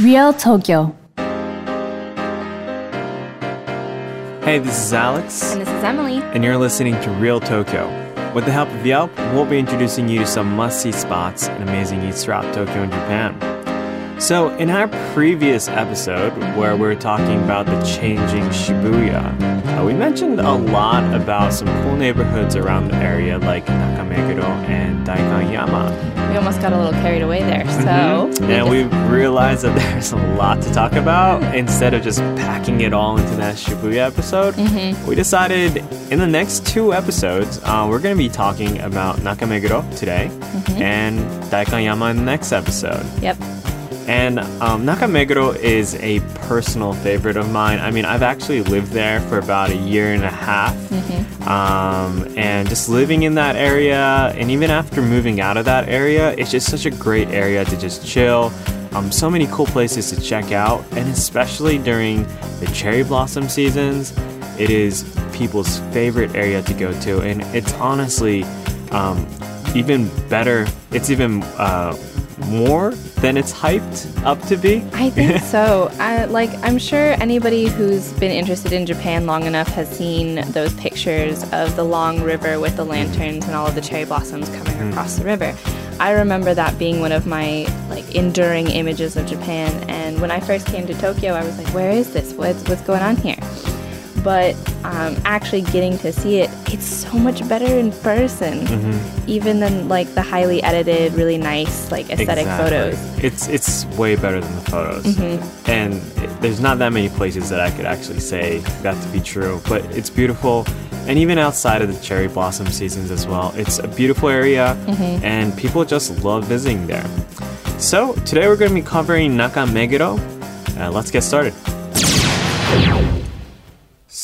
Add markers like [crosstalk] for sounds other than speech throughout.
Real Tokyo. Hey, this is Alex, And this is Emily. and you're listening to Real Tokyo. With the help of Yelp, we'll be introducing you to some must see spots and amazing eats throughout Tokyo and Japan. So, in our previous episode, where we were talking about the changing Shibuya, uh, we mentioned a lot about some cool neighborhoods around the area like Nakameguro and Daikanyama. We almost got a little carried away there. So, And we realized that [laughs] there's a lot to talk about. Instead of just packing it all into that Shibuya episode, we decided in the next two episodes, uh, we're going to be talking about Nakameguro today and Daikanyama in the next episode. yep. And um, Nakameguro is a personal favorite of mine. I mean, I've actually lived there for about a year and a half. Um, and just living in that area, and even after moving out of that area, it's just such a great area to just chill. Um, so many cool places to check out, and especially during the cherry blossom seasons, it is people's favorite area to go to. And it's honestly um, even better, it's even uh, more than it's hyped up to be. I think [laughs] so. I, like, I'm sure anybody who's been interested in Japan long enough has seen those pictures of the long river with the lanterns and all of the cherry blossoms coming hmm. across the river. I remember that being one of my like enduring images of Japan. And when I first came to Tokyo, I was like, "Where is this? What's what's going on here?" But um, actually getting to see it, it's so much better in person, even than like the highly edited, really nice, like aesthetic photos. It's it's way better than the photos, Mm-hmm. and it, there's not that many places that I could actually say that to be true. But it's beautiful, and even outside of the cherry blossom seasons as well, it's a beautiful area, Mm-hmm. and people just love visiting there. So today we're going to be covering Nakameguro. Uh, let's get started.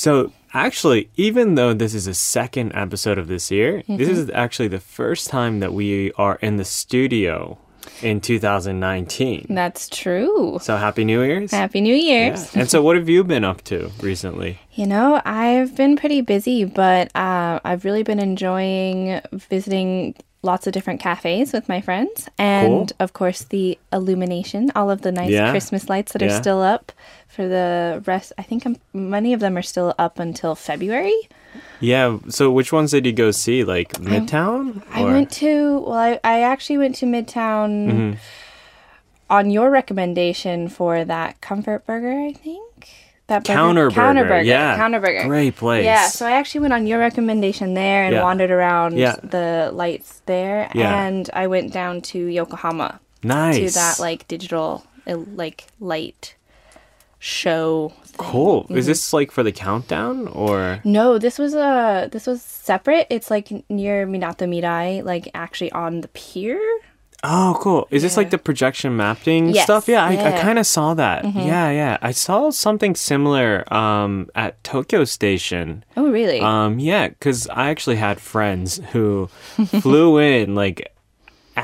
So, actually, even though this is the second episode of this year, this is actually the first time that we are in the studio in 2019. That's true. So, Happy New Year's. Happy New Yeah. And so, what have you been up to recently? You know, I've been pretty busy, but uh, I've really been enjoying visiting lots of different cafes with my friends. And Cool. of course, the illumination, all of the nice Yeah. Christmas lights that are still up for the rest. I think um many of them are still up until February. Yeah. So, which ones did you go see? Like Midtown? I went to, well, I, I actually went to Midtown Mm-hmm. on your recommendation for that Comfort Burger, I think. That burger- Counter Burger. Counter Burger. Yeah. Counter Burger. Great place. Yeah, so I actually went on your recommendation there and Yeah. wandered around Yeah. the lights there. Yeah. And I went down to Yokohama nice. to that like digital like light show. thing. Cool. Mm-hmm. Is this like for the countdown or? No, this was a this was separate. It's like near Minato Mirai, like actually on the pier. Oh, cool. Is this like the projection mapping Yes, stuff? Yeah, I, I yeah. Mm-hmm. kind of saw that. Yeah, yeah. I saw something similar um, at Tokyo Station. Oh, really? Um, yeah, because I actually had friends who [laughs] flew in like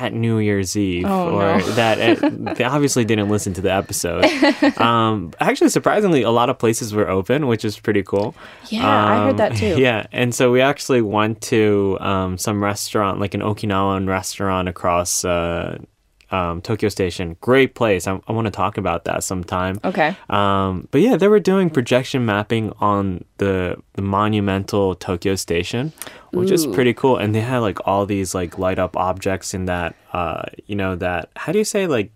at New Year's Eve, Oh, or no. [laughs] that uh, [laughs] they obviously didn't listen to the episode. um, actually, surprisingly, a lot of places were open, which is pretty cool. Yeah, I heard Um, that too. Yeah, and so we actually went to um, some restaurant, like an Okinawan restaurant across uh, um, Tokyo Station. Great place. I, I want to talk about that sometime. okay. Um, but yeah, they were doing projection mapping on the the monumental Tokyo Station, which is pretty cool. And they had like all these like light up objects in that uh, you know that how do you say like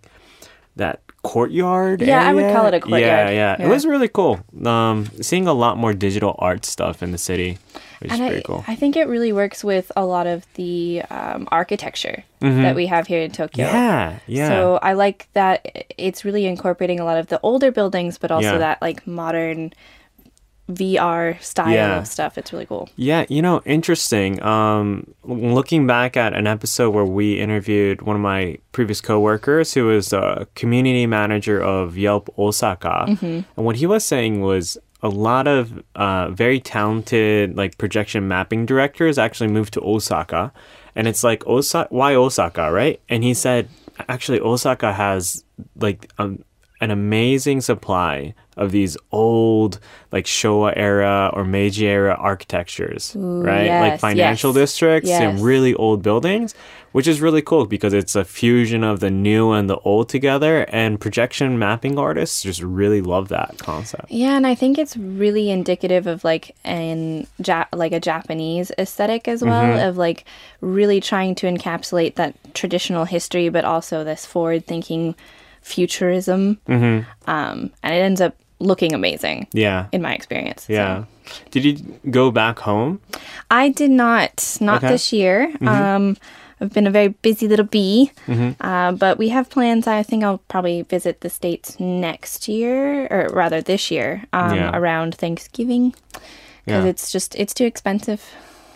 that courtyard? Yeah, I would call it a courtyard. Yeah, yeah, Yeah. It was really cool. Um, seeing a lot more digital art stuff in the city, which is And pretty I, cool. I think it really works with a lot of the um, architecture that we have here in Tokyo. Mm-hmm. yeah, yeah. So I like that it's really incorporating a lot of the older buildings, but also Yeah. that like modern VR style Yeah. of stuff. It's really cool. Yeah, you know, interesting. Um, looking back at an episode where we interviewed one of my previous coworkers who was a community manager of Yelp Osaka, and what he was saying was a lot of uh, very talented like projection mapping directors actually moved to Osaka, and it's like Osaka, why Osaka, right? And he said actually Osaka has like um, an amazing supply of these old, like Showa era or Meiji era architectures, right? like financial yes, districts yes. and really old buildings, which is really cool because it's a fusion of the new and the old together. And projection mapping artists just really love that concept. Yeah, and I think it's really indicative of like an ja- like a Japanese aesthetic as well Mm-hmm. of like really trying to encapsulate that traditional history, but also this forward-thinking futurism. Mm-hmm. Um, and it ends up looking amazing Yeah. in my experience. so. Yeah. Did you go back home? I did not, not Okay. this year. Um, I've been a very busy little bee, uh, but we have plans. I think I'll probably visit the states next year, or rather this year, um, Yeah. around Thanksgiving, because Yeah. it's just it's too expensive.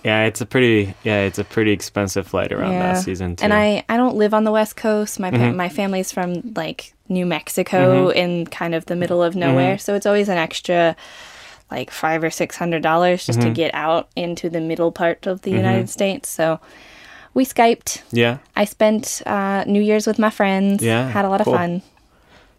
Yeah, it's a pretty yeah, it's a pretty expensive flight around yeah, that season too. and I I don't live on the west coast. My pa- my family's from like New Mexico, in kind of the middle of nowhere, so it's always an extra. Like five or six hundred dollars just to get out into the middle part of the United States. So we Skyped. yeah. I spent uh, New Year's with my friends. Yeah, had a lot cool. of fun.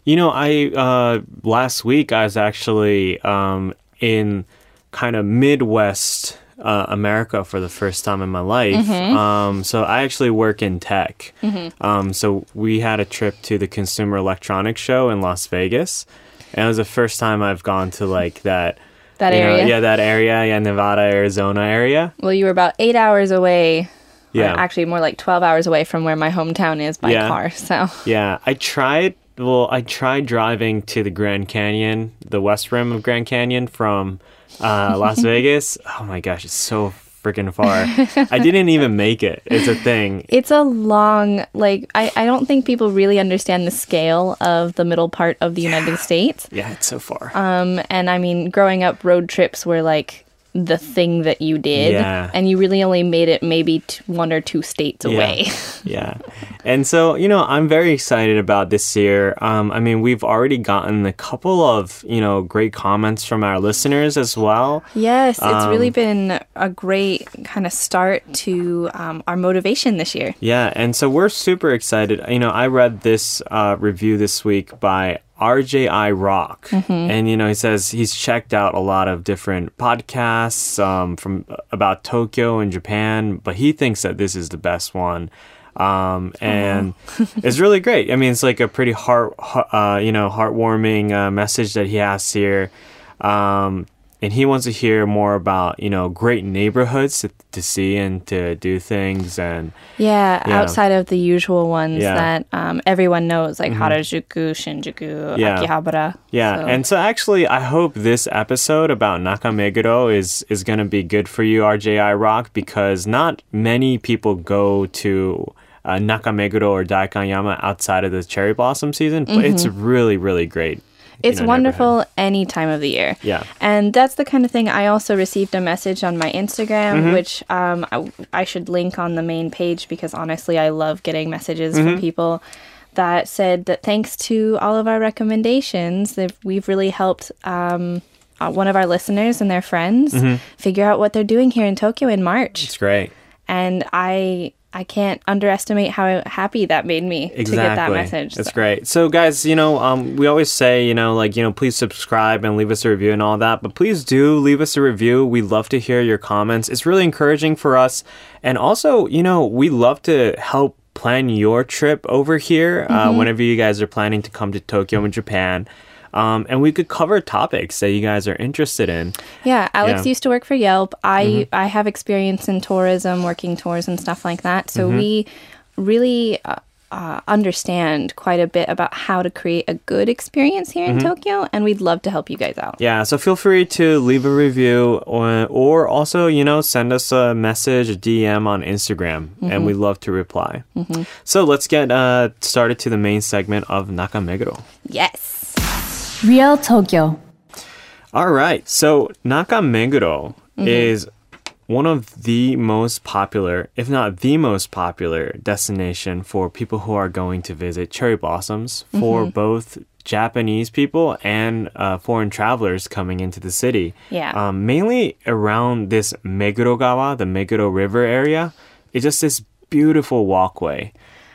You know, I uh last week I was actually um in kind of Midwest uh, America for the first time in my life. Um, so I actually work in tech. Um, so we had a trip to the Consumer Electronics Show in Las Vegas, and it was the first time I've gone to like that. That you know, area. yeah, that area, yeah, Nevada, Arizona area. Well, you were about eight hours away. Yeah. actually, more like twelve hours away from where my hometown is by Yeah. car. So Yeah, I tried. Well, I tried driving to the Grand Canyon, the west rim of Grand Canyon from uh, Las [laughs] Vegas. Oh my gosh, it's so freaking far. I didn't even make it. It's a thing. it's a long. Like I, I don't think people really understand the scale of the middle part of the United States. Yeah, it's so far. Um, and I mean, growing up, road trips were like the thing that you did, Yeah. and you really only made it maybe t- one or two states away. [laughs] yeah. And so, you know, I'm very excited about this year. Um, I mean, we've already gotten a couple of, you know, great comments from our listeners as well. Yes, it's really Um, been a great kind of start to um, our motivation this year. Yeah, and so we're super excited. You know, I read this uh, review this week by RJI Rock, and you know, he says he's checked out a lot of different podcasts um, from about Tokyo and Japan, but he thinks that this is the best one. Um, and [laughs] it's really great. I mean, it's like a pretty heart, uh, you know, heartwarming uh, message that he has here. Um, and he wants to hear more about, you know, great neighborhoods to, to see and to do things. And Yeah, Yeah. outside of the usual ones Yeah. Mm-hmm. that um, everyone knows, like Harajuku, Shinjuku, Yeah. Akihabara. Yeah, So- and so actually, I hope this episode about Nakameguro is is going to be good for you, RJI Rock, because not many people go to uh, Nakameguro or Daikanyama outside of the cherry blossom season, but it's really, really great. It's know, wonderful any time of the year. Yeah. And that's the kind of thing I also received a message on my Instagram, Mm-hmm. which um, I, I should link on the main page because honestly, I love getting messages Mm-hmm. from people that said that thanks to all of our recommendations, that we've really helped um, uh, one of our listeners and their friends Mm-hmm. figure out what they're doing here in Tokyo in March. It's great. And I. I can't underestimate how happy that made me to get that message. That's So- great. So, guys, you know, um, we always say, you know, like, you know, please subscribe and leave us a review and all that. But please do leave us a review. We love to hear your comments. It's really encouraging for us. And also, you know, we love to help plan your trip over here Mm-hmm. uh, whenever you guys are planning to come to Tokyo and Japan. Um, and we could cover topics that you guys are interested in. Yeah, Alex Yeah. used to work for Yelp. I Mm-hmm. I have experience in tourism, working tours and stuff like that. So Mm-hmm. we really uh, uh, understand quite a bit about how to create a good experience here in Mm-hmm. Tokyo, and we'd love to help you guys out. Yeah, so feel free to leave a review or, or also, you know, send us a message, a DM on Instagram, and we'd love to reply. So let's get uh, started to the main segment of Nakameguro. Yes. Real Tokyo. All right, so Nakameguro is one of the most popular, if not the most popular, destination for people who are going to visit cherry blossoms for both Japanese people and uh, foreign travelers coming into the city. Yeah. Um, mainly around this Megurogawa, the Meguro River area. It's just this beautiful walkway.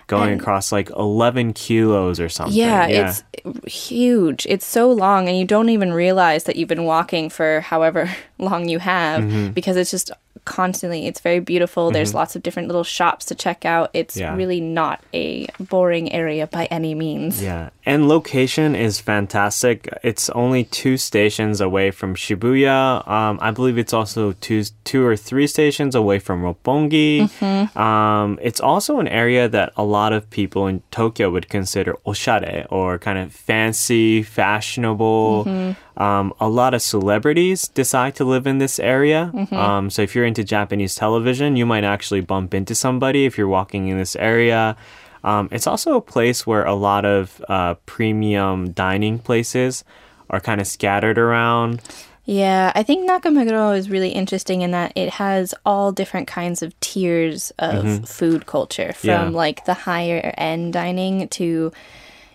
Going And- across like 11 kilos or something. Yeah, it's huge. It's so long, and you don't even realize that you've been walking for however [laughs] long you have Mm-hmm. because it's just constantly. It's very beautiful. There's lots of different little shops to check out. It's Yeah. really not a boring area by any means. Yeah, and location is fantastic. It's only two stations away from Shibuya. Um, I believe it's also two, two or three stations away from Roppongi. Um, it's also an area that a lot of people in Tokyo would consider oshare or kind of fancy, fashionable. Um, a lot of celebrities decide to live in this area. Um, so if you're into Japanese television, you might actually bump into somebody if you're walking in this area. Um, it's also a place where a lot of uh, premium dining places are kind of scattered around. Yeah, I think Nakameguro is really interesting in that it has all different kinds of tiers of food culture, from Mm-hmm. Yeah. like the higher end dining to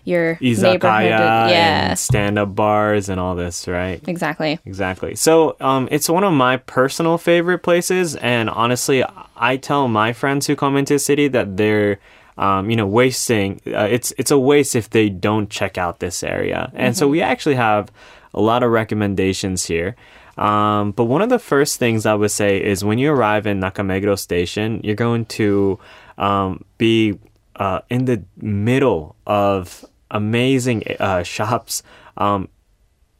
your neighborhood. Izakaya Yeah, and stand-up bars and all this, right? exactly. Exactly. So um, it's one of my personal favorite places, and honestly, I tell my friends who come into the city that they're, um, you know, wasting. Uh, it's it's a waste if they don't check out this area. And so we actually have a lot of recommendations here. Um, but one of the first things I would say is when you arrive in Nakameguro Station, you're going to um, be uh, in the middle of amazing uh, shops. Um,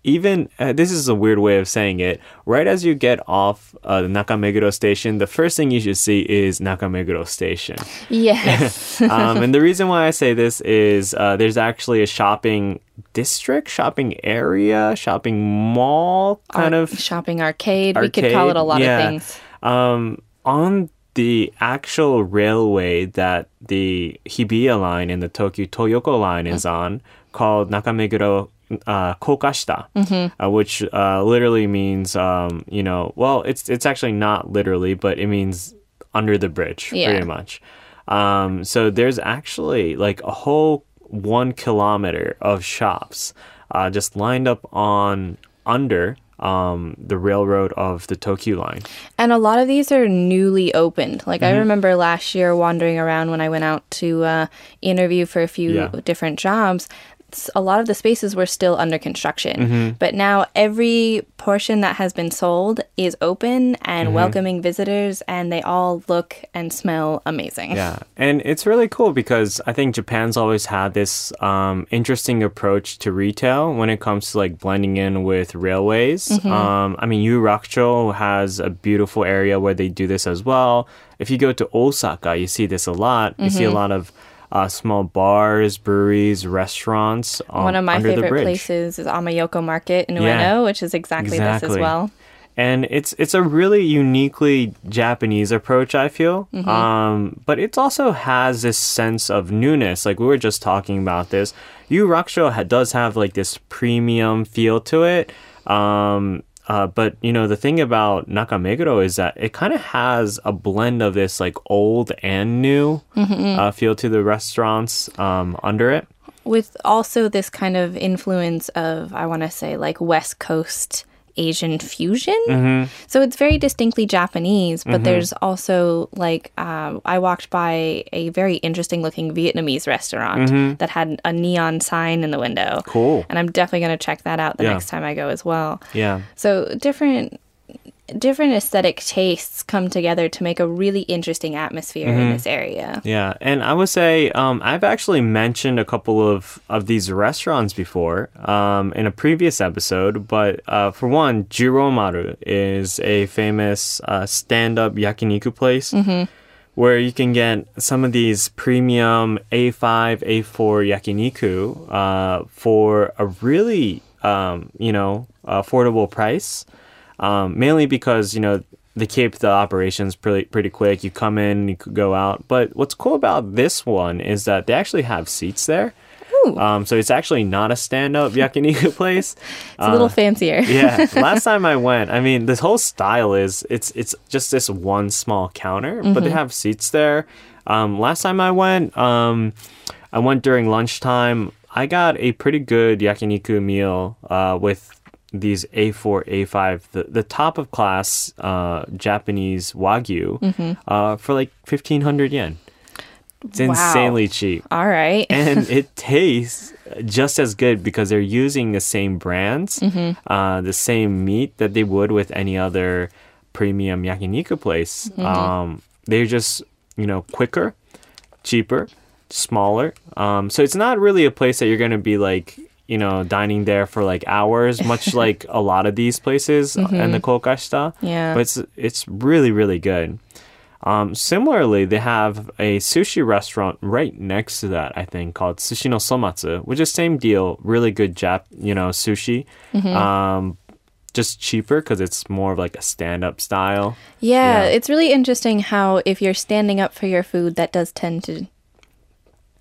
even uh, this is a weird way of saying it. Right as you get off uh, the Nakameguro station, the first thing you should see is Nakameguro station. Yes. [laughs] Um, and the reason why I say this is uh, there's actually a shopping district, shopping area, shopping mall kind Ar- of shopping arcade. We could call it a lot yeah. of things. um, on the actual railway that the Hibiya line and the Tokyu Toyoko line is on, called Nakameguro uh, Kokashita, Mm-hmm. uh, which uh, literally means, um, you know, well, it's it's actually not literally, but it means under the bridge, Yeah. pretty much. Um, so there's actually like a whole one kilometer of shops uh, just lined up on under um, the railroad of the Tokyo line. And a lot of these are newly opened. Like Mm-hmm. I remember last year wandering around when I went out to uh, interview for a few Yeah. different jobs. A lot of the spaces were still under construction, Mm-hmm. but now every portion that has been sold is open and Mm-hmm. welcoming visitors, and they all look and smell amazing. Yeah, and it's really cool because I think Japan's always had this um, interesting approach to retail when it comes to like blending in with railways. Um, I mean, Yurakucho has a beautiful area where they do this as well. If you go to Osaka, you see this a lot. You see a lot of uh, small bars, breweries, restaurants. Um, One of my favorite places is Ameyoko Market in Ueno, Yeah. which is exactly, this as well. and it's it's a really uniquely Japanese approach. I feel, um, but it also has this sense of newness. Like we were just talking about this. Yurakucho ha- does have like this premium feel to it. Um, uh, but you know the thing about Nakameguro is that it kind of has a blend of this like old and new uh, feel to the restaurants um, under it. with also this kind of influence of I want to say like West Coast Asian fusion. Mm-hmm. So it's very distinctly Japanese, but there's also like um, I walked by a very interesting looking Vietnamese restaurant that had a neon sign in the window. Mm-hmm. Cool. And I'm definitely going to check that out the Yeah. next time I go as well. Yeah. So different different aesthetic tastes come together to make a really interesting atmosphere Mm-hmm. in this area. Yeah, and I would say um, I've actually mentioned a couple of, of these restaurants before um, in a previous episode, but uh, for one, Jiromaru is a famous uh, stand-up yakiniku place where you can get some of these premium A5, A4 yakiniku uh, for a really, um, you know, affordable price um, mainly because you know they keep the operations pretty pretty quick. You come in, you could go out. But what's cool about this one is that they actually have seats there. Um, so it's actually not a stand-up yakiniku [laughs] place. It's a little fancier. [laughs] yeah, [laughs] last time I went, I mean, this whole style is it's it's just this one small counter, but they have seats there. Um, last time I went, um, I went during lunchtime. I got a pretty good yakiniku meal uh, with these A4, A5, the, the top of class uh, Japanese wagyu uh, for like fifteen hundred yen. It's Wow. insanely cheap. All right. [laughs] and it [laughs] tastes just as good because they're using the same brands, Mm-hmm. uh, the same meat that they would with any other premium yakiniku place. Mm-hmm. Um, they're just you know quicker, cheaper, smaller. Um, so it's not really a place that you're gonna be like you know dining there for like hours, much [laughs] like a lot of these places in the Kokashita. Mm-hmm. Yeah. but it's it's really really good. Um, similarly, they have a sushi restaurant right next to that, I think, called Sushi no Somatsu, which is same deal, really good Jap, you know, sushi. Um, just cheaper because it's more of like a stand-up style. Yeah, Yeah. it's really interesting how if you're standing up for your food, that does tend to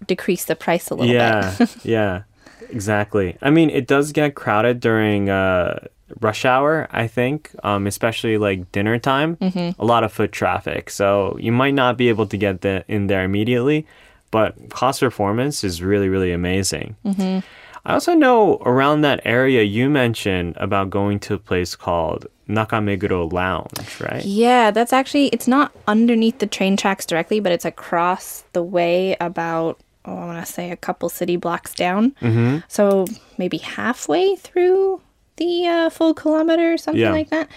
decrease the price a little yeah, bit. yeah, [laughs] exactly. I mean, it does get crowded during uh, rush hour. I think, um, especially like dinner time, Mm-hmm. a lot of foot traffic. So you might not be able to get the, in there immediately, but cost performance is really, really amazing. Mm-hmm. I also know around that area you mentioned about going to a place called Nakameguro Lounge, right? Yeah, that's actually it's not underneath the train tracks directly, but it's across the way about oh, I want to say a couple city blocks down. Mm-hmm. So maybe halfway through the uh, full kilometer or something Yeah. like that.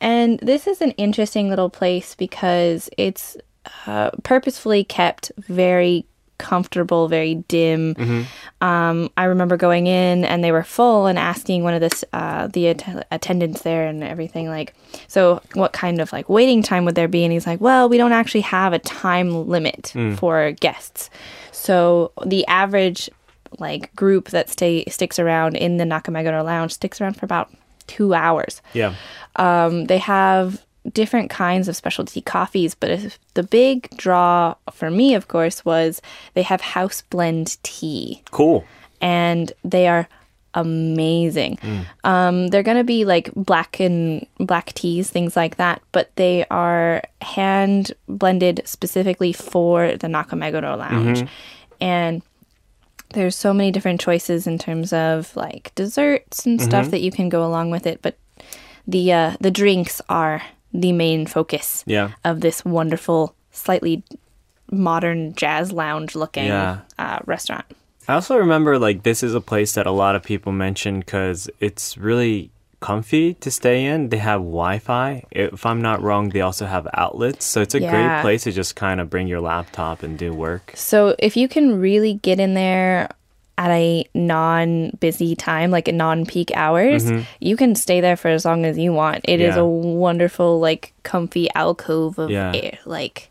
And this is an interesting little place because it's uh, purposefully kept very comfortable, very dim. Um, I remember going in and they were full and asking one of the uh, the att- attendants there and everything like, so what kind of like waiting time would there be? And he's like, well, we don't actually have a time limit for guests. So the average like group that stay sticks around in the Nakameguro Lounge sticks around for about two hours. Yeah. Um, they have different kinds of specialty coffees, but if the big draw for me, of course, was they have house blend tea, Cool. and they are amazing. Um, they're gonna be like black and black teas, things like that, but they are hand blended specifically for the Nakameguro Lounge, and there's so many different choices in terms of like desserts and stuff that you can go along with it, but the uh, the drinks are the main focus Yeah. of this wonderful, slightly modern jazz lounge looking Yeah. uh, restaurant. I also remember like this is a place that a lot of people mention because it's really comfy to stay in. They have Wi-Fi. If I'm not wrong, they also have outlets, so it's a great place to just kind of bring your laptop and do work. So if you can really get in there at a non-busy time, like at non-peak hours, Mm-hmm. you can stay there for as long as you want. It is Yeah. a wonderful, like, comfy alcove of Yeah. air, like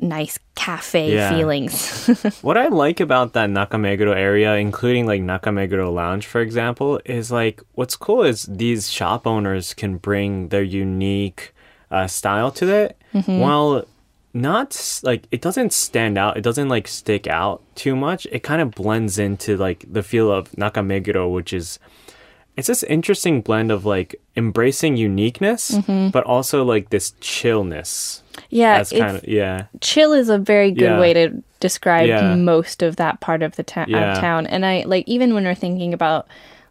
nice cafe Yeah. feelings. [laughs] What I like about that Nakameguro area, including like Nakameguro Lounge, for example, is like what's cool is these shop owners can bring their unique uh, style to it, while not like it doesn't stand out. It doesn't like stick out too much. It kind of blends into like the feel of Nakameguro, which is it's this interesting blend of like embracing uniqueness, but also like this chillness. yeah, That's kind of yeah. chill is a very good Yeah. way to describe Yeah. most of that part of the ta- Yeah. of town. And I like even when we're thinking about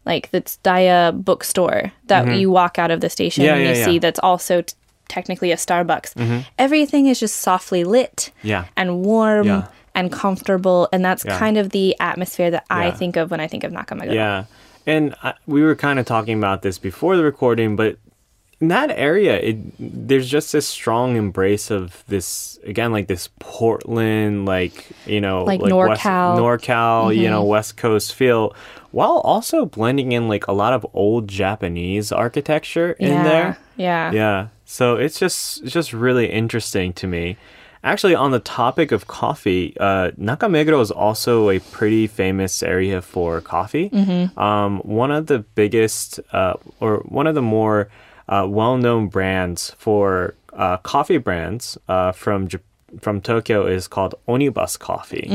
like the Tsutaya bookstore that you walk out of the station Mm-hmm. And you see that's also t- technically a Starbucks. Mm-hmm. Everything is just softly lit Yeah. and warm Yeah. and comfortable, and that's Yeah. kind of the atmosphere that I think of when I think of Nakameguro. Yeah. And I, we were kind of talking about this before the recording, but in that area, it there's just this strong embrace of this again, like this Portland, like you know, Like West, NorCal. NorCal, you mm-hmm. know, West Coast feel, while also blending in like a lot of old Japanese architecture in Yeah, there. Yeah. Yeah. So it's just it's just really interesting to me. Actually, on the topic of coffee, uh, Nakameguro is also a pretty famous area for coffee. Um, one of the biggest, uh, or one of the more uh, well-known brands for uh, coffee brands uh, from Japan from Tokyo is called Onibus Coffee.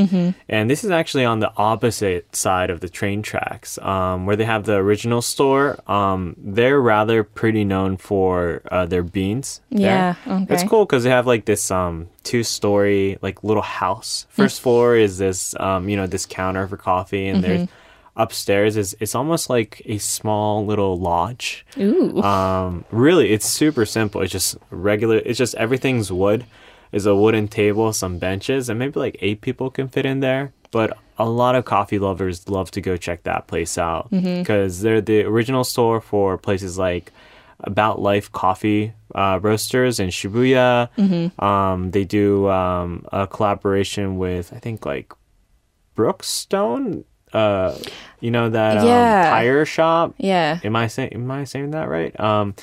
And this is actually on the opposite side of the train tracks, um, where they have the original store. Um, they're rather pretty known for uh, their beans. there. Yeah, It's cool because they have like this um, two story, like little house. First floor is this, um, you know, this counter for coffee, and there's upstairs is it's almost like a small little lodge. Ooh. Um, really, it's super simple. It's just regular. It's just everything's wood. Is a wooden table, some benches, and maybe like eight people can fit in there. But a lot of coffee lovers love to go check that place out because they're the original store for places like About Life Coffee uh, Roasters in Shibuya. Um, they do um, a collaboration with I think like Brookstone. Uh, you know that Yeah. um, tire shop. Yeah. Am I saying am I saying that right? Um,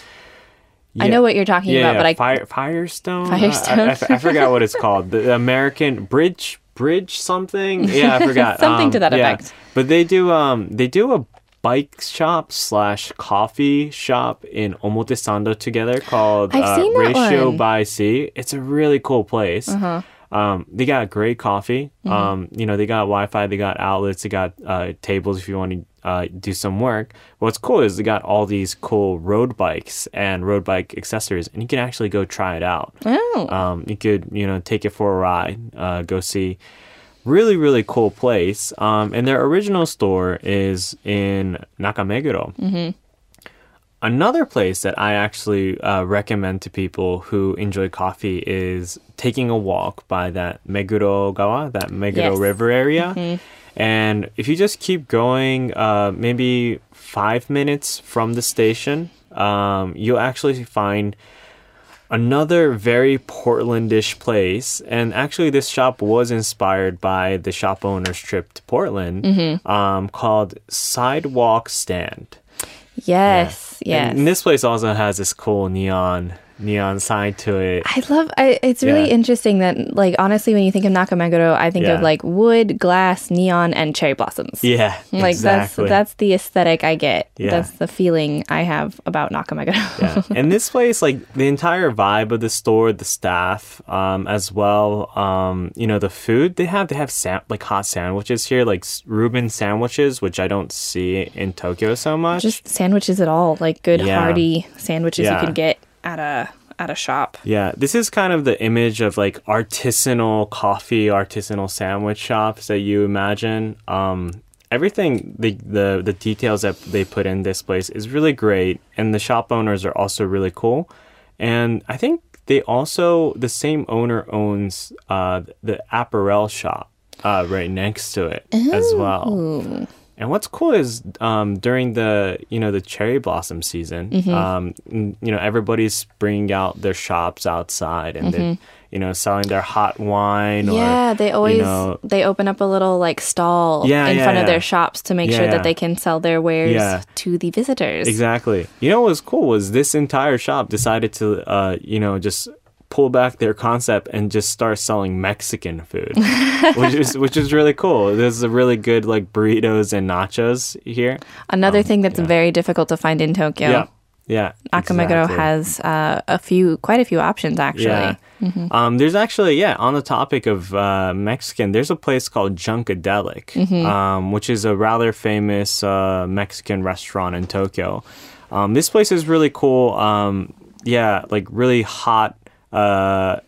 I know what you're talking Yeah, about, yeah, but I Fire, Firestone. Firestone. I forgot what it's called. The American Bridge Bridge something. Yeah, I forgot. [laughs] Something Um, to that effect. But they do um they do a bike shop slash coffee shop in Omotesando together called uh, Ratio one. by Sea. It's a really cool place. Uh-huh. Um, they got great coffee. Mm-hmm. Um, you know, they got Wi-Fi, they got outlets, they got uh, tables if you want to uh, do some work. What's cool is they got all these cool road bikes and road bike accessories, and you can actually go try it out. Oh. Um, you could, you know, take it for a ride, uh, go see. Really, really cool place. Um, and their original store is in Nakameguro. Mm-hmm. Another place that I actually uh, recommend to people who enjoy coffee is taking a walk by that Meguro Gawa, that Meguro Yes. River area. And if you just keep going, uh, maybe five minutes from the station, um, you'll actually find another very Portlandish place. And actually, this shop was inspired by the shop owner's trip to Portland, um, called Sidewalk Stand. yes. Yes. And this place also has this cool neon neon sign to it. I love. I, it's really Yeah. interesting that, like, honestly, when you think of Nakameguro, I think Yeah. of like wood, glass, neon, and cherry blossoms. Yeah, Like exactly. that's that's the aesthetic I get. Yeah. That's the feeling I have about Nakameguro. yeah. [laughs] And this place, like the entire vibe of the store, the staff, um, as well, um, you know, the food they have, they have like hot sandwiches here, like Reuben sandwiches, which I don't see in Tokyo so much. Just sandwiches at all, like good hearty sandwiches you can get at a at a shop. Yeah, this is kind of the image of like artisanal coffee, artisanal sandwich shops that you imagine. Um, everything, the, the the details that they put in this place is really great, and the shop owners are also really cool. And I think they also the same owner owns uh, the apparel shop uh, right next to it as well. And what's cool is um, during the you know the cherry blossom season, Mm-hmm. um, you know everybody's bringing out their shops outside and they're you know selling their hot wine. Mm-hmm. Yeah, or, they always you know, they open up a little like stall Yeah, in yeah, front of their shops to make Yeah, sure yeah. that they can sell their wares Yeah. to the visitors. exactly. You know what was cool was this entire shop decided to uh, you know just pull back their concept and just start selling Mexican food, [laughs] which is which is really cool. There's a really good like burritos and nachos here. Another thing that's very difficult to find in Tokyo. Um, Yeah, yeah. Akameguro exactly. has uh, a few, quite a few options actually. Yeah. Um, there's actually, yeah, on the topic of uh, Mexican, there's a place called Junkadelic, um, which is a rather famous uh, Mexican restaurant in Tokyo. Um, this place is really cool. Um, yeah, like really hot, uh,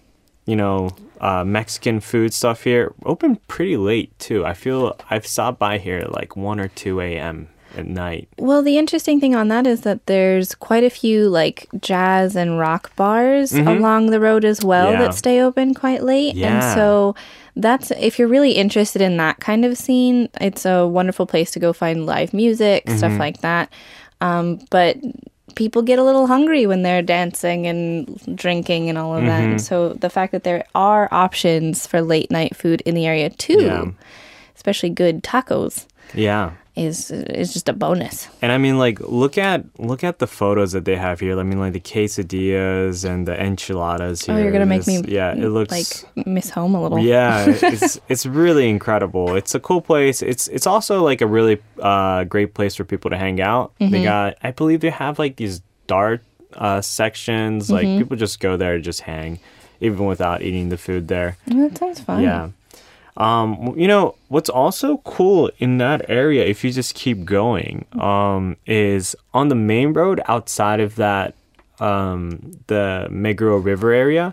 you know, uh, Mexican food stuff here. Open pretty late too. I feel I've stopped by here like 1 or 2 a.m. at night. Well, the interesting thing on that is that there's quite a few like jazz and rock bars along the road as well Mm-hmm. Yeah. that stay open quite late. yeah. And so that's if you're really interested in that kind of scene, it's a wonderful place to go find live music, Mm-hmm. stuff like that. Um, but people get a little hungry when they're dancing and drinking and all of Mm-hmm. that. So the fact that there are options for late night food in the area too, Yeah. especially good tacos, Yeah. Is is just a bonus. And I mean, like, look at look at the photos that they have here. I mean, like the quesadillas and the enchiladas here. Oh, you're gonna make me yeah, it looks like miss home a little. yeah, [laughs] it's it's really incredible. It's a cool place. It's it's also like a really uh, great place for people to hang out. Mm-hmm. They got, I believe, they have like these dart uh, sections. Like Mm-hmm. people just go there to just hang, even without eating the food there. That sounds fun. Yeah. Um, you know, what's also cool in that area, if you just keep going, um, is on the main road outside of that, um, the Meguro River area,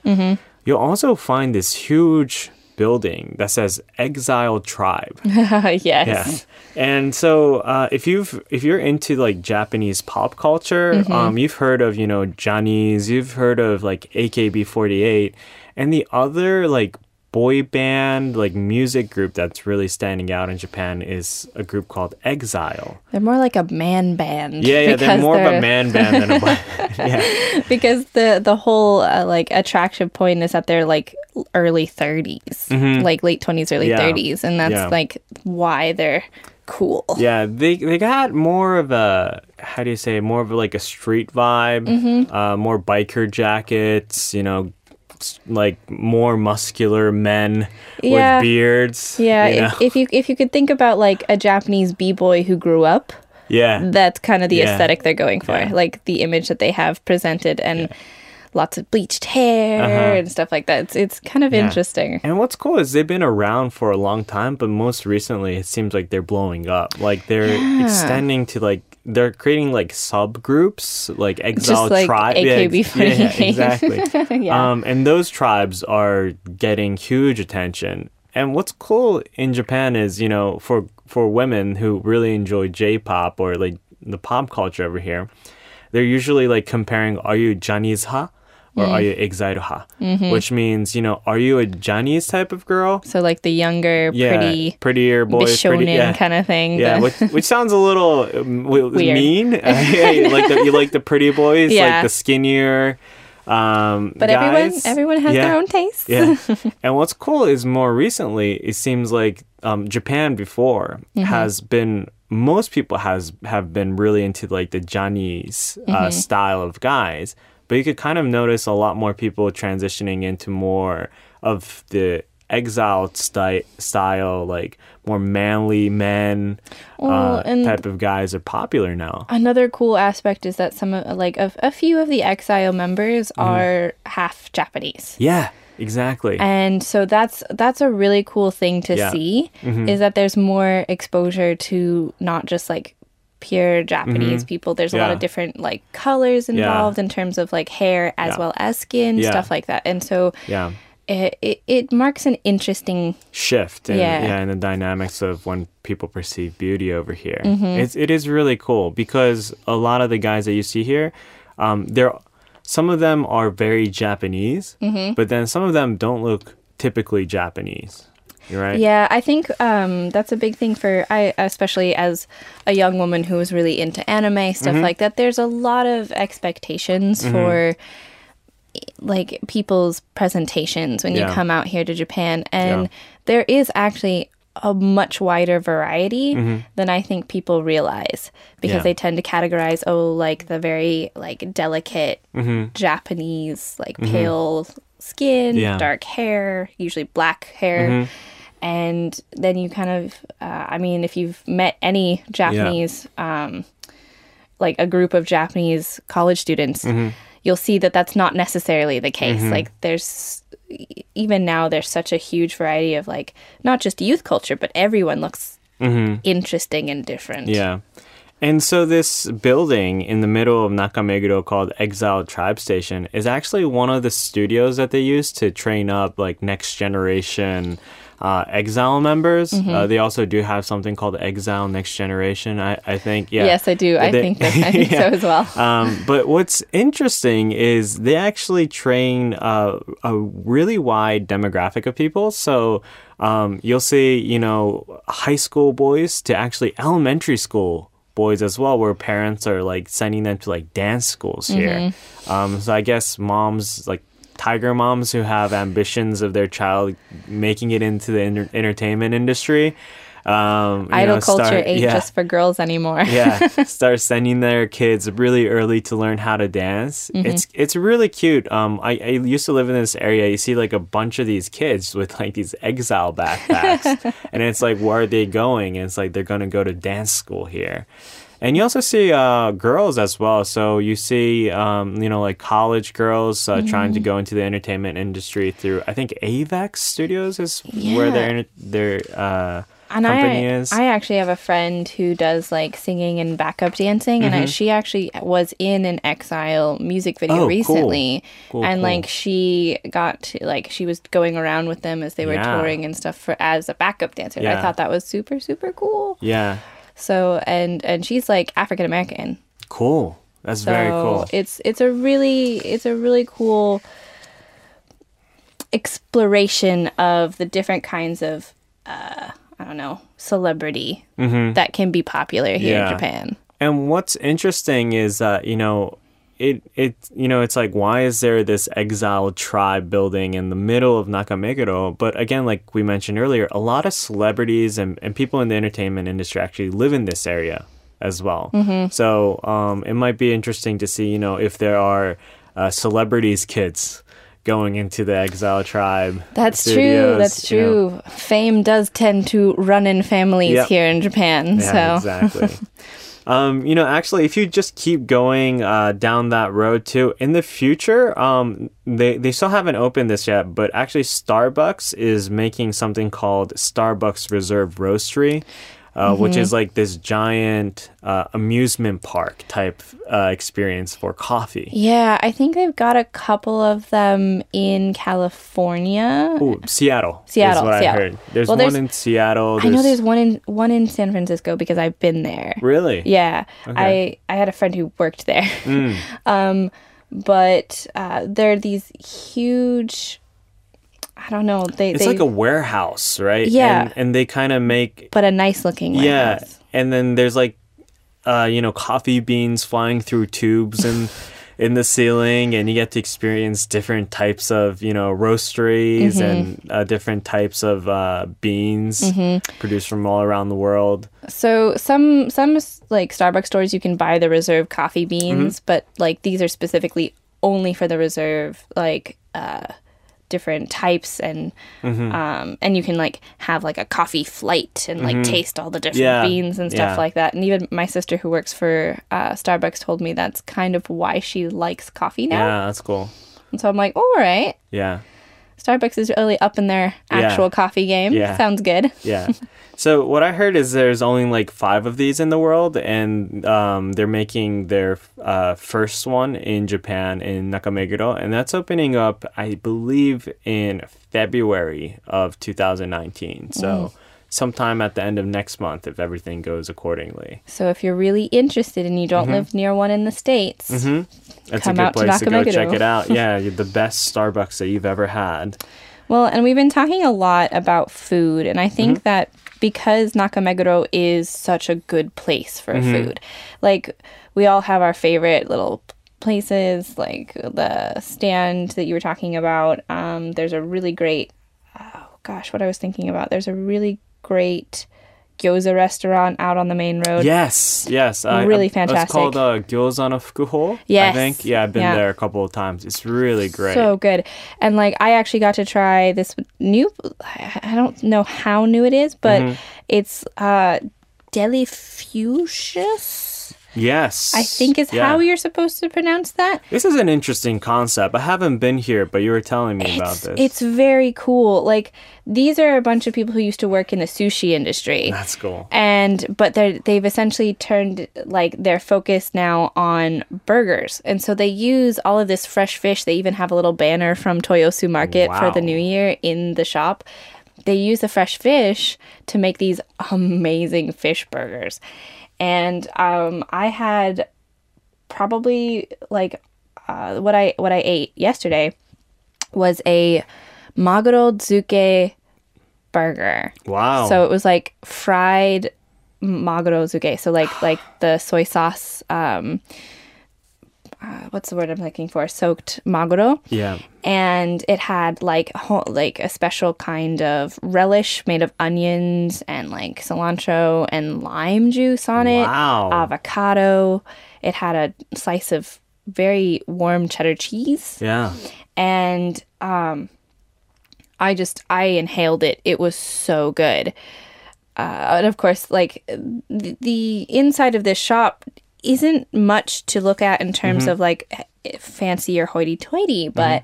you'll also find this huge building that says Exile Tribe. [laughs] yes. Yeah. And so uh, if you've if you're into like Japanese pop culture, Mm-hmm. um, you've heard of you know Johnny's, you've heard of like AKB48, and the other like boy band like music group that's really standing out in Japan is a group called Exile. They're more like a man band. Yeah, yeah, they're because more of a man band than a boy. [laughs] yeah, because the the whole uh, like attraction point is that they're like early 30s, like late 20s, early Mm-hmm. Yeah. 30s, and that's Yeah. like why they're cool. yeah. They they got more of a how do you say more of like a street vibe, Mm-hmm. uh, more biker jackets, you know. Like more muscular men Yeah. with beards. Yeah, you know? if, if you if you could think about like a Japanese b boy who grew up, yeah. that's kind of the Yeah. aesthetic they're going for, Yeah. like the image that they have presented, and lots of bleached hair Uh-huh. and stuff like that. It's it's kind of interesting. And what's cool is they've been around for a long time, but most recently it seems like they're blowing up. Like they're extending to like they're creating like subgroups, like Exile like tribe. AKB48. Yeah, yeah, exactly. [laughs] Yeah. Um, and those tribes are getting huge attention. And what's cool in Japan is, you know, for for women who really enjoy J-pop or like the pop culture over here, they're usually like comparing, are you Johnny's ha? Or are you Exile ha? Which means, you know, are you a Johnny's type of girl? So like the younger, Yeah, pretty, prettier boys, pretty, yeah. kind of thing. Yeah, which, which sounds a little um, [laughs] w- mean. [laughs] [laughs] like the you like the pretty boys, Yeah. like the skinnier. Um, but everyone everyone has Yeah. their own taste. Yeah. and what's cool is more recently, it seems like um, Japan before Mm-hmm. has been most people has have been really into like the Johnny's uh, Mm-hmm. style of guys, but you could kind of notice a lot more people transitioning into more of the exiled sty- style, like more manly men Well, uh, type of guys are popular now. Another cool aspect is that some of like of a few of the exile members Mm-hmm. are half Japanese. Yeah, exactly. And so that's that's a really cool thing to Yeah. see is that there's more exposure to not just like pure Japanese people. There's a lot Mm-hmm. Of different like colors involved in terms of like hair as Yeah. well as skin, Yeah. stuff like that. And so yeah. it, it, it marks an interesting shift in, Yeah. yeah. in the dynamics of when people perceive beauty over here. Mm-hmm. It's, it is really cool because a lot of the guys that you see here, um, they're some of them are very Japanese, Mm-hmm. but then some of them don't look typically Japanese. You're right. Yeah, I think um, that's a big thing for I, especially as a young woman who was really into anime stuff Mm-hmm. like that. There's a lot of expectations for like people's presentations when you come out here to Japan, and Yeah. there is actually a much wider variety Mm-hmm. than I think people realize because Yeah. they tend to categorize oh like the very like delicate Japanese like pale skin, Mm-hmm. Yeah. Mm-hmm. dark hair, usually black hair. And then you kind of, uh, I mean, if you've met any Japanese, um, like a group of Japanese college students, Mm-hmm. you'll see that that's not necessarily the case. Like, there's even now, there's such a huge variety of like not just youth culture, but everyone looks interesting and different. Mm-hmm. Yeah. And so this building in the middle of Nakameguro called Exile Tribe Station is actually one of the studios that they use to train up like next generation uh, Exile members. Mm-hmm. Uh, they also do have something called Exile Next Generation. I, I think. Yeah. Yes, I do. I They- think that, I [laughs] think Yeah. so as well. Um, but what's interesting is they actually train uh, a really wide demographic of people. So um, you'll see, you know, high school boys to actually elementary school boys as well, where parents are like sending them to like dance schools here. Um, so I guess moms like tiger moms who have ambitions of their child making it into the enter- entertainment industry. Um, you Idol know, culture start- ain't yeah. just for girls anymore. [laughs] yeah. [laughs] Start sending their kids really early to learn how to dance. It's it's really cute. Um I, I used to live in this area. You see like a bunch of these kids with like these exile backpacks. [laughs] And it's like where are they going? And it's like they're gonna go to dance school here and you also see uh, girls as well. So you see, um, you know, like college girls uh, trying to go into the entertainment industry through, I think, Avex Studios is where Yeah. they're they're uh, and company I, is. I actually have a friend who does like singing and backup dancing, and Mm-hmm. I, she actually was in an Exile music video Oh, recently, Cool, and cool. like she got to, like she was going around with them as they were Yeah. touring and stuff for as a backup dancer. And I thought that was super super cool. yeah, So and and she's like African American, cool. That's so very cool. it's it's a really it's a really cool exploration of the different kinds of uh, I don't know celebrity mm-hmm. that can be popular here. Yeah. in Japan. And what's interesting is that you know it it you know it's like why is there this exiled tribe building in the middle of Nakameguro? But again, like we mentioned earlier, a lot of celebrities and, and people in the entertainment industry actually live in this area as well. Mm-hmm. So um, it might be interesting to see you know if there are uh, celebrities kids going into the exile tribe. That's true. studios, That's you know. true. Fame does tend to run in families Yep. here in Japan. Yeah, so exactly. [laughs] um, you know, actually, if you just keep going uh, down that road too, in the future, um, they they still haven't opened this yet, but actually, Starbucks is making something called Starbucks Reserve Roastery. Uh, Which Mm-hmm. is like this giant uh, amusement park type uh, experience for coffee. yeah, I think they've got a couple of them in California. Ooh, Seattle. Seattle, what Seattle. I heard. There's Well, one there's- in Seattle. I know there's one in one in San Francisco because I've been there. Really? Yeah, Okay. I I had a friend who worked there. Mm. [laughs] um, but uh, they're these huge. I don't know. They It's they like a warehouse, right? Yeah. And, and they kind of make but a nice looking Yeah, and then there's like, uh, you know, coffee beans flying through tubes and [laughs] in the ceiling, and you get to experience different types of, you know, roasteries Mm-hmm. and uh, different types of uh, beans Mm-hmm. produced from all around the world. So some some like Starbucks stores you can buy the reserve coffee beans, Mm-hmm. but like these are specifically only for the reserve like uh different types and Mm-hmm. um and you can like have like a coffee flight and like taste all the different Mm-hmm. Yeah, beans and stuff yeah. like that. And even my sister who works for uh Starbucks told me that's kind of why she likes coffee now. Yeah, that's cool. And so I'm like, all right. Yeah, Starbucks is really up in their Yeah. actual coffee game. Yeah. Sounds good. [laughs] yeah. So what I heard is there's only like five of these in the world, and um, they're making their uh, first one in Japan in Nakameguro, and that's opening up, I believe, in February of 2019. So sometime at the end of next month, if everything goes accordingly. So if you're really interested and you don't Mm-hmm. live near one in the States, That's Come a good to place to, go Nakameguro. check it out. [laughs] Yeah, you're the best Starbucks that you've ever had. Well, and we've been talking a lot about food, and I think that because Nakameguro is such a good place for food, like we all have our favorite little places, like the stand that you were talking about. Um, there's a really great, oh gosh, what I was thinking about. There's a really great gyoza restaurant out on the main road. Yes, yes. I- Really I- fantastic. It's called uh, Gyoza no Fukuho. I think. Yeah, I've been Yeah. there a couple of times. It's really great. So good. And like I actually got to try this new I don't know how new it is, but Mm-hmm. it's uh deli Delifucious. Yes. I think is Yeah. how you're supposed to pronounce that. This is an interesting concept. I haven't been here, but you were telling me about this. it's very cool. Like these are a bunch of people who used to work in the sushi industry. That's cool. and but they're they've essentially turned like their focus now on burgers and so they use all of this fresh fish they even have a little banner from toyosu market for the new year in the shop they use the fresh fish to make these amazing fish burgers and um, i had probably like uh, what i what i ate yesterday was a maguro zuke burger Wow. so it was like fried maguro zuke. So like like the soy sauce. Um, uh, what's the word I'm looking for? Soaked maguro, yeah. and it had like ho- like a special kind of relish made of onions and like cilantro and lime juice on it. Wow. Avocado. It had a slice of very warm cheddar cheese Yeah. and um i just i inhaled it it was so good uh, and of course like the, the inside of this shop isn't much to look at in terms mm-hmm. of like eh, fancy or hoity-toity mm-hmm. but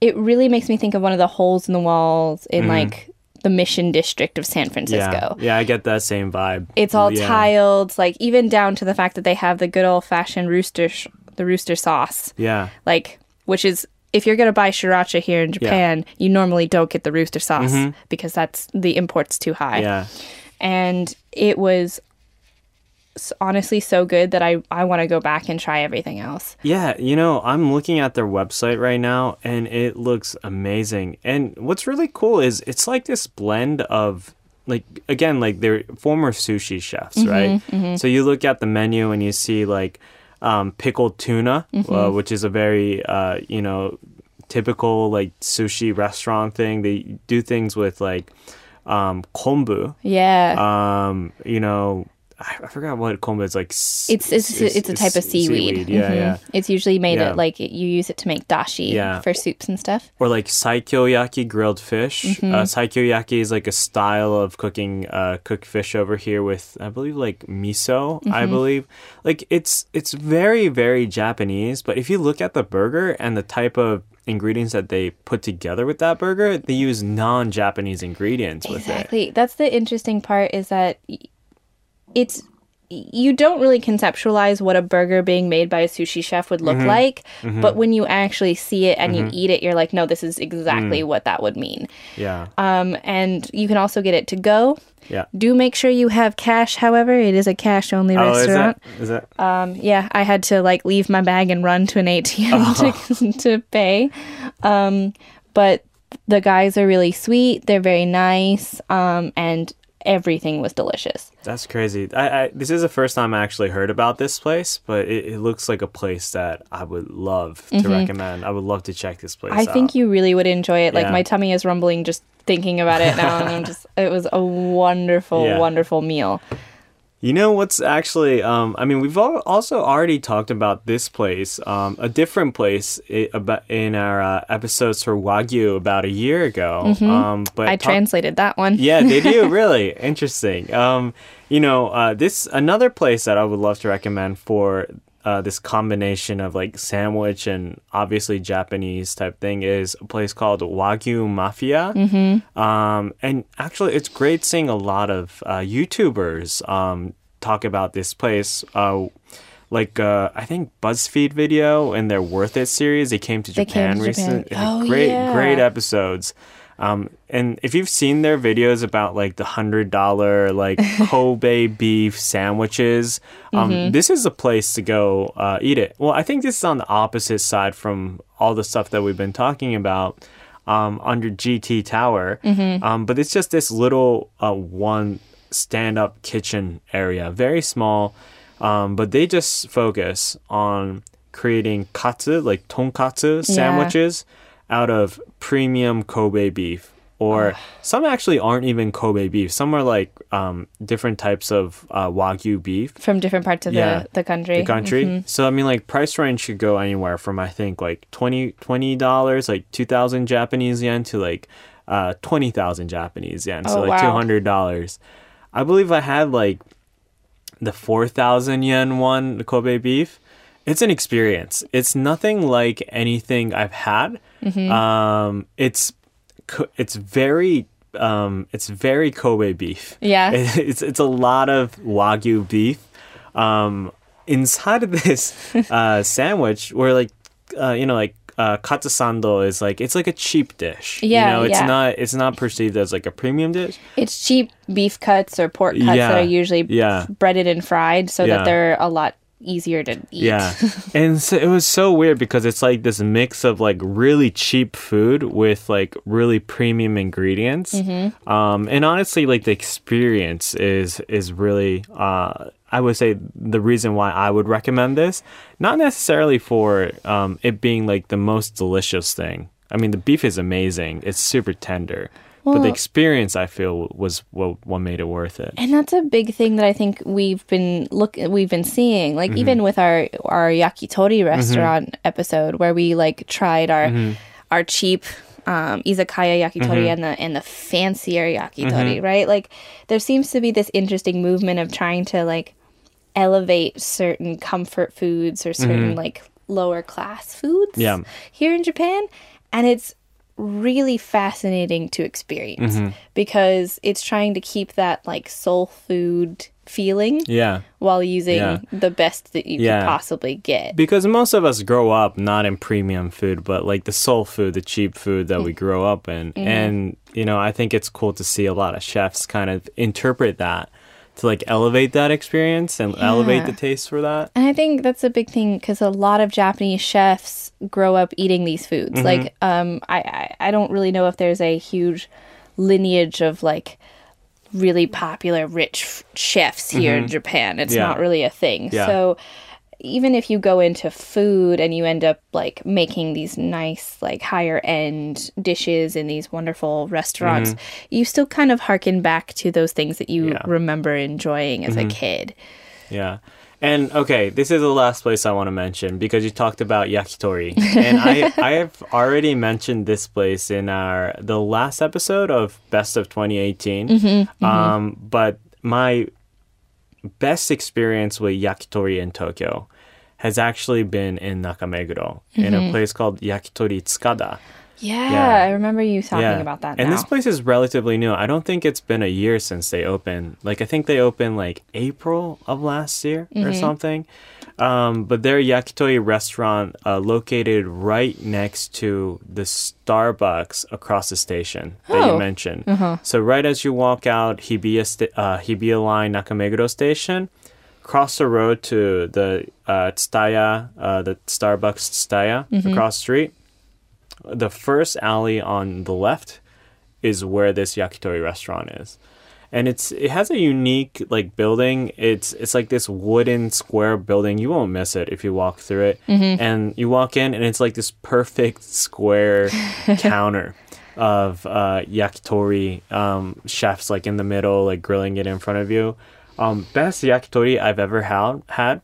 it really makes me think of one of the holes in the walls in mm-hmm. like the Mission District of San Francisco. yeah, I get that same vibe. It's all Yeah. tiled, like even down to the fact that they have the good old fashioned rooster, sh- the rooster sauce, Yeah, like which is if you're gonna buy sriracha here in Japan, you normally don't get the rooster sauce because that's the import's too high. Mm-hmm. yeah. And it was honestly so good that I I want to go back and try everything else. Yeah, you know, I'm looking at their website right now and it looks amazing. And what's really cool is it's like this blend of like again, like they're former sushi chefs, right? So you look at the menu and you see like um, pickled tuna, uh, which is a very uh, you know typical like sushi restaurant thing. They do things with like um, kombu. Yeah. Um, you know, I, I forgot what kombu is like. s- it's it's, s- it's a type of s- seaweed. Yeah, Mhm. yeah. It's usually made Yeah. at like you use it to make dashi Yeah. for soups and stuff. or like saikyoyaki grilled fish. Mm-hmm. Uh, saikyoyaki is like a style of cooking uh, cooked fish over here with I believe like miso. I Mm-hmm. believe like it's it's very very Japanese. But if you look at the burger and the type of ingredients that they put together with that burger, they use non-Japanese ingredients with it. Exactly. That's the interesting part is that it's you don't really conceptualize what a burger being made by a sushi chef would Mm-hmm. look like, but when you actually see it and you eat it, you're like, no, this is exactly Mm. what that would mean. Yeah, Um, and you can also get it to go. yeah. Do make sure you have cash. However, it is a cash only Oh, is restaurant. that is that? Um, yeah, I had to like leave my bag and run to an ATM to, [laughs] to pay. Um, but the guys are really sweet. They're very nice. Um, and everything was delicious. That's crazy. I, I this is the first time I actually heard about this place, but it, it looks like a place that I would love to recommend. I would love to check this place Mm-hmm. I out. think you really would enjoy it. Like Yeah. my tummy is rumbling just thinking about it now, and I'm [laughs] just. It was a wonderful, Yeah. wonderful meal. You know what's actually? Um, I mean, we've also already talked about this place, um, a different place about in our uh, episodes for Wagyu about a year ago. Um, but Mm-hmm. I translated that one. Yeah, did you [laughs] really? Interesting. Um, you know, uh, this another place that I would love to recommend for uh, this combination of like sandwich and obviously Japanese type thing is a place called Wagyu Mafia. Mm-hmm. Um, and actually, it's great seeing a lot of uh, YouTubers um, talk about this place. Uh, like uh, I think BuzzFeed video in their Worth It series, they came to Japan Japan. recently. Oh, great, yeah. great episodes. Um, and if you've seen their videos about like the hundred dollar like [laughs] Kobe beef sandwiches, um, Mm-hmm. this is a place to go uh, eat it. Well, I think this is on the opposite side from all the stuff that we've been talking about um, under GT Tower. Mm-hmm. Um, but it's just this little uh, one stand up kitchen area, very small. Um, but they just focus on creating katsu, like tonkatsu sandwiches out of premium Kobe beef. Or some actually aren't even Kobe beef. Some are like um, different types of uh, Wagyu beef From different parts of Yeah. the, the country. the country. Mhm. So I mean, like price range should go anywhere from I think like 20 dollars, like two thousand Japanese yen, to like uh, twenty thousand Japanese yen, so Oh, like wow. two hundred dollars. I believe I had like the four thousand yen one, the Kobe beef. It's an experience. It's nothing like anything I've had. Mm-hmm. Um, it's it's very um, it's very Kobe beef. Yeah. [laughs] It's it's a lot of wagyu beef. Um, inside of this [laughs] uh, sandwich, where like uh, you know like uh, katsusando is like it's like a cheap dish. Yeah, you know, it's yeah. not it's not perceived as like a premium dish. It's cheap beef cuts or pork cuts Yeah. that are usually Yeah. breaded and fried so that they're a lot easier to eat. Yeah. [laughs] and so it was so weird because it's like this mix of like really cheap food with like really premium ingredients. Mm-hmm. Um, and honestly, like the experience is is really uh, I would say the reason why I would recommend this, not necessarily for um, it being like the most delicious thing. I mean, the beef is amazing; it's super tender, but the experience I feel was what what made it worth it. And that's a big thing that I think we've been look we've been seeing, like Mm-hmm. even with our our yakitori restaurant episode where we like tried our Mm-hmm. our cheap um, izakaya yakitori and the and the fancier yakitori, right? Like there seems to be this interesting movement of trying to like elevate certain comfort foods or certain like lower class foods Yeah. here in Japan, and it's really fascinating to experience Mm-hmm. because it's trying to keep that like soul food feeling Yeah. while using Yeah. the best that you Yeah. could possibly get. Because most of us grow up not in premium food, but like the soul food, the cheap food that we grow up in. And, you know, I think it's cool to see a lot of chefs kind of interpret that to like elevate that experience and elevate the taste for that. And I think that's a big thing because a lot of Japanese chefs grow up eating these foods. Mm-hmm. Like, um, I, I I don't really know if there's a huge lineage of like really popular rich f- chefs here in Japan. It's Mm-hmm. Yeah. not really a thing. Yeah. So even if you go into food and you end up like making these nice like higher end dishes in these wonderful restaurants you still kind of harken back to those things that you Mm-hmm. Yeah. Mm-hmm. remember enjoying as a kid Yeah. And okay, this is the last place I want to mention because you talked about yakitori. [laughs] and I I have already mentioned this place in our the last episode of Best of 2018. Um but my best experience with yakitori in Tokyo has actually been in Nakameguro in a place called Yakitori Tsukada. yeah, Yeah. i remember you talking about that And now. this place is relatively new. I don't think it's been a year since they opened. Like I think they opened like April of last year or Mm-hmm. something. Um, but their yakitori restaurant uh, located right next to the Starbucks across the station that you Oh. mentioned. Uh-huh. So right as you walk out Hibiya, sta- uh, Hibiya Line Nakameguro station, cross the road to the uh, Tsutaya, uh, the Starbucks Tsutaya Mm-hmm. across the street. The first alley on the left is where this yakitori restaurant is. And it's it has a unique like building. It's it's like this wooden square building. You won't miss it if you walk through it. And you walk in and it's like this perfect square [laughs] counter of uh, yakitori um, chefs like in the middle, like grilling it in front of you. Um, best yakitori I've ever had. Had.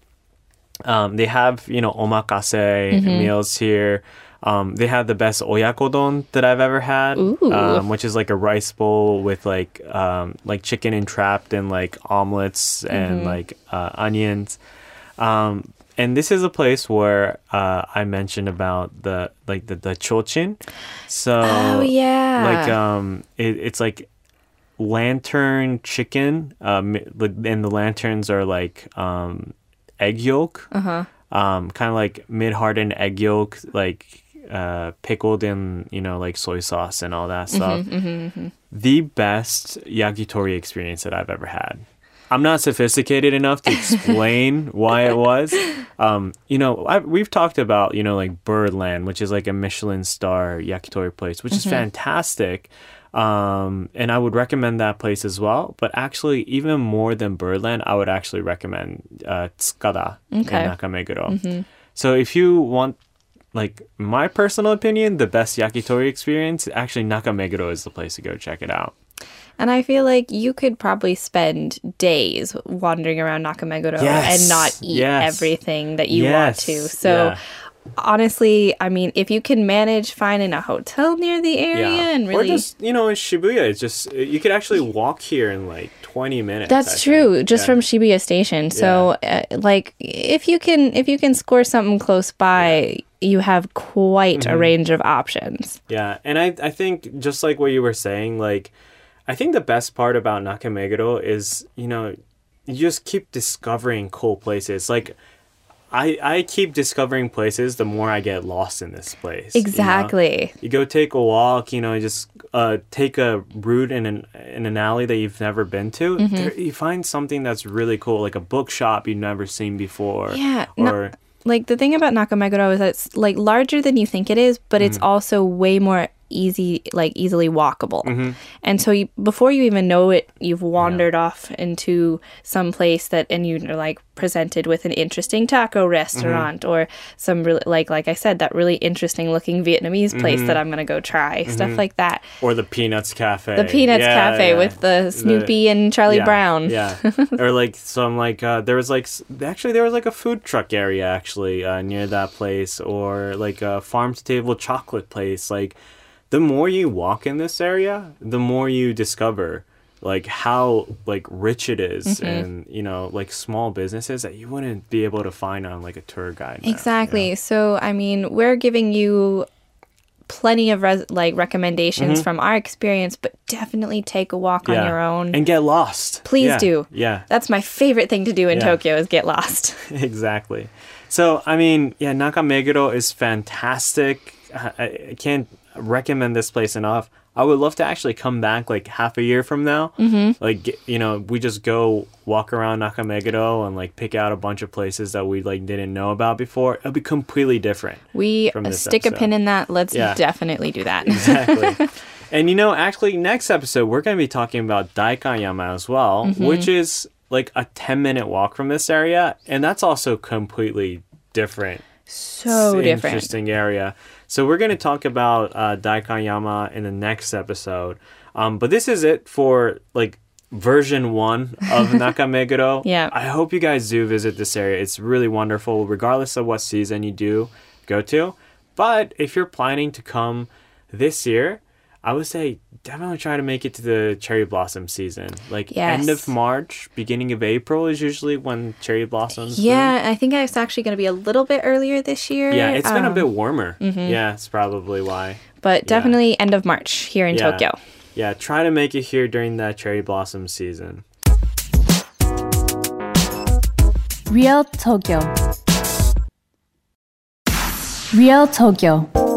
Um, they have you know omakase meals here. Um, they have the best oyakodon that I've ever had, um, which is like a rice bowl with like um, like chicken entrapped in like omelets and like uh, onions. Um, and this is a place where uh, I mentioned about the like the the chochin. So oh yeah. like um it, it's like lantern chicken um and the lanterns are like um egg yolk. Uh-huh. Um kind of like mid-hardened egg yolk like uh pickled in you know like soy sauce and all that stuff. the best yakitori experience that i've ever had. I'm not sophisticated enough to explain [laughs] why it was. Um you know I, we've talked about you know like birdland which is like a michelin star yakitori place which is fantastic. Um, and I would recommend that place as well. But actually, even more than Birdland, I would actually recommend uh, Tsukada Okay. in Nakameguro. So if you want, like my personal opinion, the best yakitori experience, actually Nakameguro is the place to go check it out. And I feel like you could probably spend days wandering around Nakameguro Yes, and not eat yes. everything that you Yes, want to. So yeah. Honestly, I mean, if you can manage finding a hotel near the area and really Or just you know in Shibuya, it's just you could actually walk here in like twenty minutes. I That's think. true, just Yeah. from Shibuya Station. So, uh, like, if you can, if you can score something close by, you have quite Mm-hmm. a range of options. Yeah, and I I think just like what you were saying, like I think the best part about Nakameguro is you know you just keep discovering cool places. Like I I keep discovering places the more I get lost in this place. you know? Exactly. You go take a walk, you know, just uh, take a route in an in an alley that you've never been to. Mm-hmm. There, you find something that's really cool, like a bookshop you've never seen before. Yeah, Or Like the thing about Nakameguro is that it's like larger than you think it is, but it's Mm-hmm. also way more easy, like easily walkable. Mm-hmm. And so you, before you even know it, you've wandered off into some place that, and you're like presented with an interesting taco restaurant or some really, like, like I said, that really interesting looking Vietnamese place Mm-hmm. that I'm gonna go try, stuff like that. or the Peanuts Cafe. The Peanuts Yeah, Cafe yeah. with the Snoopy and Charlie yeah, Brown. Yeah, [laughs] or like some like uh, there was like actually there was like a food truck area actually uh, near that place, or like a farm to table chocolate place. Like the more you walk in this area, the more you discover like how like rich it is Mm-hmm. and you know like small businesses that you wouldn't be able to find on like a tour guide map, you know? Exactly. So, I mean, we're giving you plenty of res- like recommendations from our experience, but definitely take a walk on Mm-hmm. Your own. and get lost. Please Yeah, do. Yeah, That's my favorite thing to do in Yeah. Tokyo is get lost. [laughs] exactly. So, I mean, yeah, Nakameguro is fantastic. I I can't recommend this place enough. I would love to actually come back like half a year from now. Mm-hmm. Like, you know, we just go walk around Nakameguro and like pick out a bunch of places that we like didn't know about before. It'll be completely different. We stick a pin in that. Let's Yeah. definitely do that. Exactly. [laughs] and you know, actually, next episode we're going to be talking about Daikanyama as well, Mm-hmm. which is like a 10 minute walk from this area. And that's also completely different. so different. Interesting area. So we're going to talk about uh, Daikanyama in the next episode. Um, but this is it for like version one of [laughs] Nakameguro. Yeah. I hope you guys do visit this area. It's really wonderful, regardless of what season you do go to. But if you're planning to come this year, I would say definitely try to make it to the cherry blossom season. Like end of March, beginning of April is usually when cherry blossoms. bloom. Yeah, I think it's actually going to be a little bit earlier this year. Yeah, it's been a um, bit warmer. Yeah, it's probably why. but definitely end of March here in Yeah. Tokyo. Yeah, try to make it here during that cherry blossom season. Real Tokyo. Real Tokyo.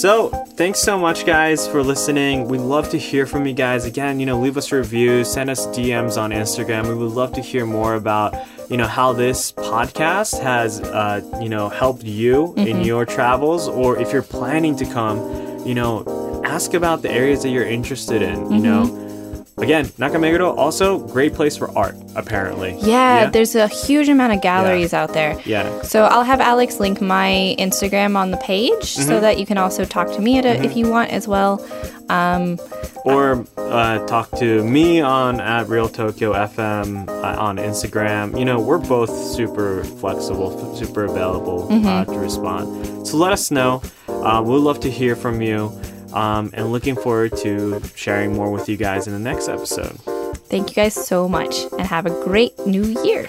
So, thanks so much, guys, for listening. We'd love to hear from you guys. Again, you know, leave us reviews, send us DMs on Instagram. We would love to hear more about, you know, how this podcast has, uh, you know, helped you in your travels, or if you're planning to come, you know, ask about the areas that you're interested in. You know, again, Nakameguro also great place for art. Apparently, Yeah, there's a huge amount of galleries out there. yeah. So I'll have Alex link my Instagram on the page Mm-hmm. so that you can also talk to me at it if you want as well. or uh, talk to me on at Real Tokyo FM uh, on Instagram. You know, we're both super flexible, super available uh, to respond. So let us know. Uh, we'd love to hear from you. Um, and looking forward to sharing more with you guys in the next episode. Thank you guys so much and have a great new year.